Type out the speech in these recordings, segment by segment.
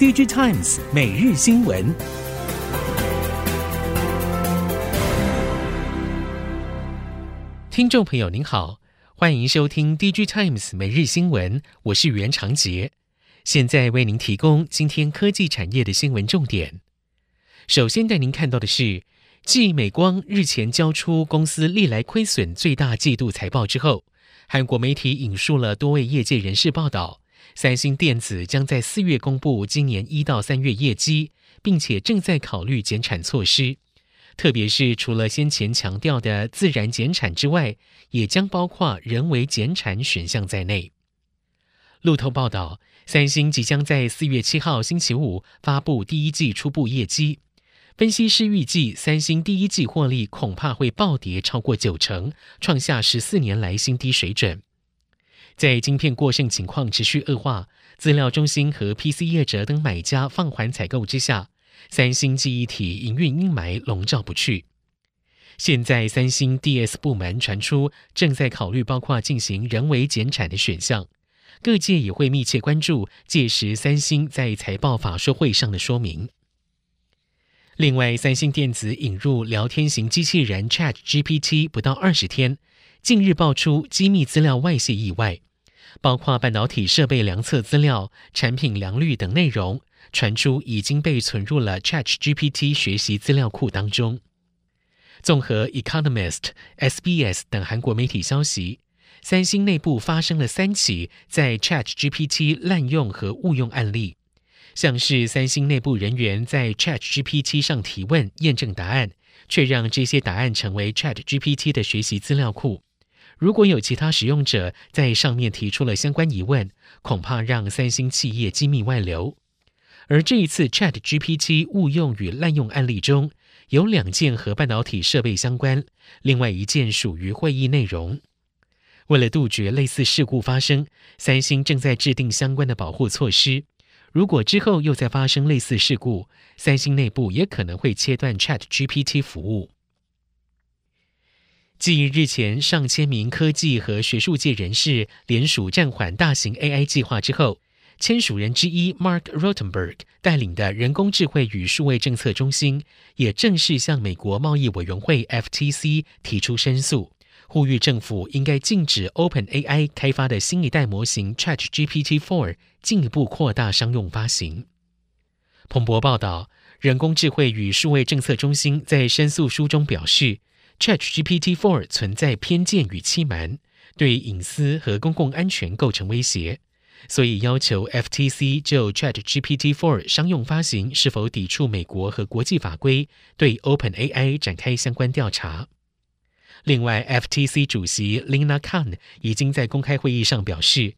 DigiTimes 每日新闻，听众朋友您好，欢迎收听 DigiTimes 每日新闻，我是袁长杰，现在为您提供今天科技产业的新闻重点。首先带您看到的是，继美光日前交出公司历来亏损最大季度财报之后，韩国媒体引述了多位业界人士报道，三星电子将在四月公布今年一到三月业绩，并且正在考虑减产措施，特别是除了先前强调的自然减产之外，也将包括人为减产选项在内。路透报道，三星即将在四月七号星期五发布第一季初步业绩。分析师预计，三星第一季获利恐怕会暴跌超过九成，创下十四年来新低水准。在晶片过剩情况持续恶化、资料中心和 PC 业者等买家放缓采购之下，三星记忆体营运阴霾笼罩不去。现在，三星 DS 部门传出正在考虑包括进行人为减产的选项，各界也会密切关注届时三星在财报法说会上的说明。另外，三星电子引入聊天型机器人 ChatGPT 不到二十天，近日爆出机密资料外泄意外，包括半导体设备量测资料、产品良率等内容，传出已经被存入了 ChatGPT 学习资料库当中。综合 Economist、SBS 等韩国媒体消息，三星内部发生了三起在 ChatGPT 滥用和误用案例。像是三星内部人员在 ChatGPT 上提问验证答案，却让这些答案成为 ChatGPT 的学习资料库。如果有其他使用者在上面提出了相关疑问，恐怕让三星企业机密外流。而这一次 ChatGPT 误用与滥用案例中，有两件和半导体设备相关，另外一件属于会议内容。为了杜绝类似事故发生，三星正在制定相关的保护措施。如果之后又再发生类似事故，三星内部也可能会切断 ChatGPT 服务。继日前上千名科技和学术界人士联署暂缓大型 AI 计划之后，签署人之一 Mark Rotenberg 带领的人工智慧与数位政策中心也正式向美国贸易委员会 FTC 提出申诉。呼吁政府应该禁止 OpenAI 开发的新一代模型 ChatGPT-4 进一步扩大商用发行。彭博报道，人工智慧与数位政策中心在申诉书中表示，ChatGPT-4 存在偏见与欺瞒，对隐私和公共安全构成威胁，所以要求 FTC 就 ChatGPT-4 商用发行是否抵触美国和国际法规，对 OpenAI 展开相关调查。另外，FTC 主席 Lina Khan 已经在公开会议上表示，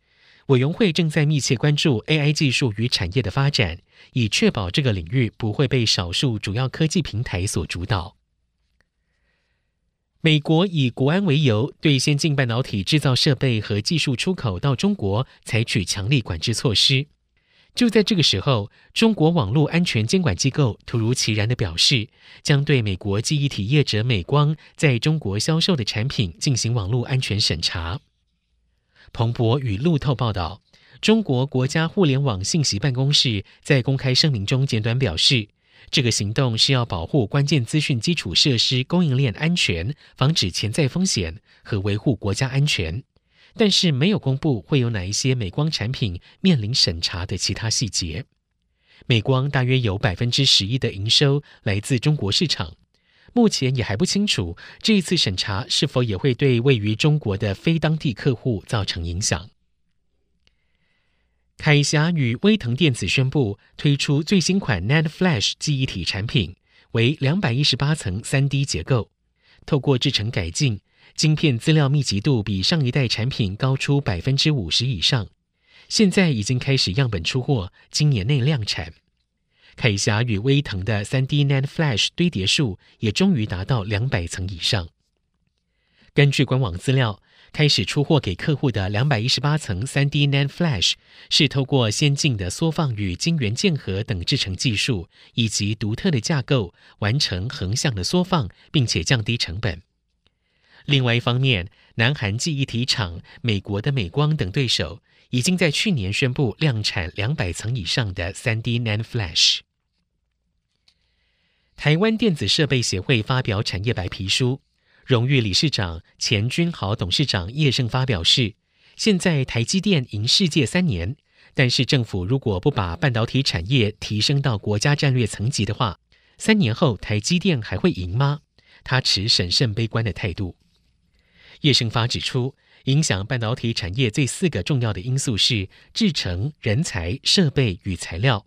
委员会正在密切关注 AI 技术与产业的发展，以确保这个领域不会被少数主要科技平台所主导。美国以国安为由，对先进半导体制造设备和技术出口到中国采取强力管制措施。就在这个时候，中国网络安全监管机构突如其来的表示，将对美国记忆体业者美光在中国销售的产品进行网络安全审查。彭博与路透报道，中国国家互联网信息办公室在公开声明中简短表示，这个行动是要保护关键资讯基础设施供应链安全，防止潜在风险和维护国家安全。但是没有公布会有哪一些美光产品面临审查的其他细节。美光大约有百分之十一的营收来自中国市场，目前也还不清楚这一次审查是否也会对位于中国的非当地客户造成影响。铠侠与威腾电子宣布推出最新款 NAND Flash 记忆体产品，为两百一十八层三 D 结构，透过制程改进。晶片资料密集度比上一代产品高出百分之五十以上，现在已经开始样本出货，今年内量产。铠侠与威腾的 3D NAND Flash 堆叠数也终于达到两百层以上。根据官网资料，开始出货给客户的两百一十八层 3D NAND Flash 是透过先进的缩放与晶圆键合等制程技术，以及独特的架构，完成横向的缩放，并且降低成本。另外一方面，南韩记忆体厂、美国的美光等对手已经在去年宣布量产两百层以上的 3D NAND Flash。台湾电子设备协会发表产业白皮书，荣誉理事长钱君豪董事长叶盛发表示，现在台积电赢世界三年，但是政府如果不把半导体产业提升到国家战略层级的话，三年后台积电还会赢吗？他持审慎悲观的态度。叶盛发指出，影响半导体产业这四个重要的因素是制程、人才、设备与材料。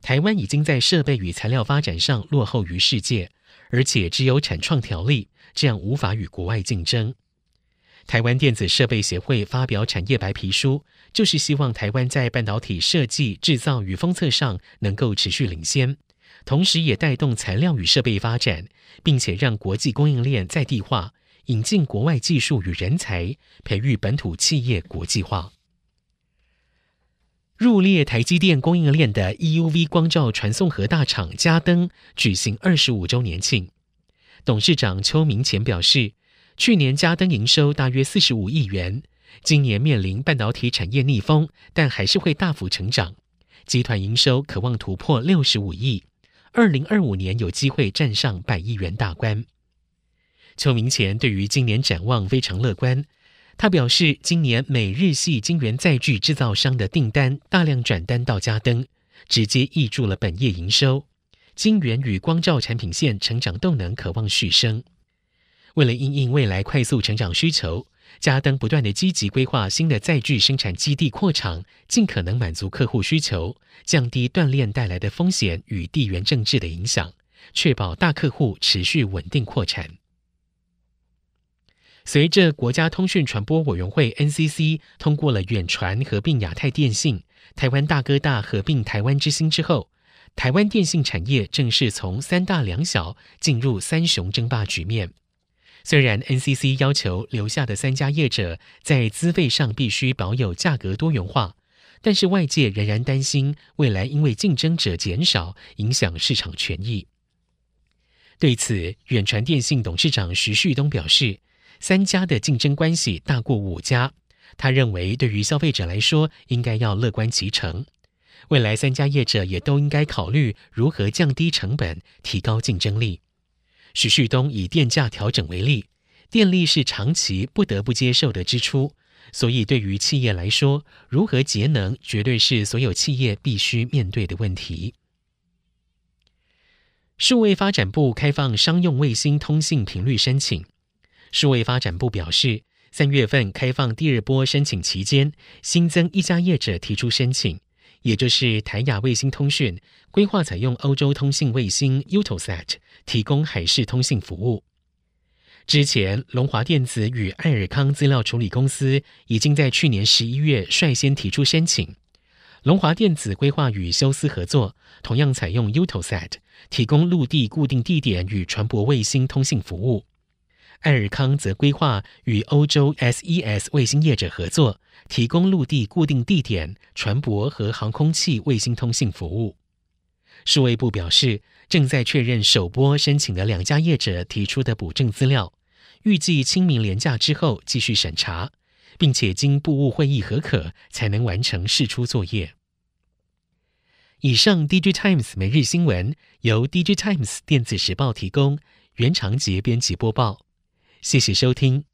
台湾已经在设备与材料发展上落后于世界，而且只有产创条例，这样无法与国外竞争。台湾电子设备协会发表产业白皮书，就是希望台湾在半导体设计、制造与封测上能够持续领先，同时也带动材料与设备发展，并且让国际供应链在地化。引进国外技术与人才，培育本土企业国际化。入列台积电供应链的 EUV 光照传送盒大厂嘉登举行二十五周年庆，董事长邱明前表示，去年嘉登营收大约四十五亿元，今年面临半导体产业逆风，但还是会大幅成长。集团营收可望突破六十五亿，二零二五年有机会站上百亿元大关。邱明前对于今年展望非常乐观，他表示，今年美日系晶圆载具制造商的订单大量转单到嘉登，直接挹注了本业营收。晶圆与光罩产品线成长动能可望续升。为了因应未来快速成长需求，嘉登不断地积极规划新的载具生产基地扩厂，尽可能满足客户需求，降低断链带来的风险与地缘政治的影响，确保大客户持续稳定扩产。随着国家通讯传播委员会 NCC 通过了远传合并亚太电信、台湾大哥大合并台湾之星之后，台湾电信产业正式从三大两小进入三雄争霸局面。虽然 NCC 要求留下的三家业者在资费上必须保有价格多元化，但是外界仍然担心未来因为竞争者减少，影响市场权益。对此，远传电信董事长徐旭东表示。三家的竞争关系大过五家，他认为对于消费者来说，应该要乐观其成。未来三家业者也都应该考虑如何降低成本，提高竞争力。徐旭东以电价调整为例，电力是长期不得不接受的支出，所以对于企业来说，如何节能绝对是所有企业必须面对的问题。数位发展部开放商用卫星通信频率申请。数位发展部表示，三月份开放第二波申请期间，新增一家业者提出申请，也就是台亚卫星通讯，规划采用欧洲通信卫星 UtoSat 提供海事通信服务。之前，龙华电子与爱尔康资料处理公司已经在去年十一月率先提出申请。龙华电子规划与休斯合作，同样采用 UtoSat 提供陆地固定地点与船舶卫星通信服务。爱尔康则规划与欧洲 SES 卫星业者合作，提供陆地固定地点、船舶和航空器卫星通信服务。数位部表示，正在确认首波申请的两家业者提出的补正资料，预计清明连假之后继续审查，并且经部务会议核可，才能完成试出作业。以上，DG Times 每日新闻由 DG Times 电子时报提供，袁长杰编辑播报。谢谢收听。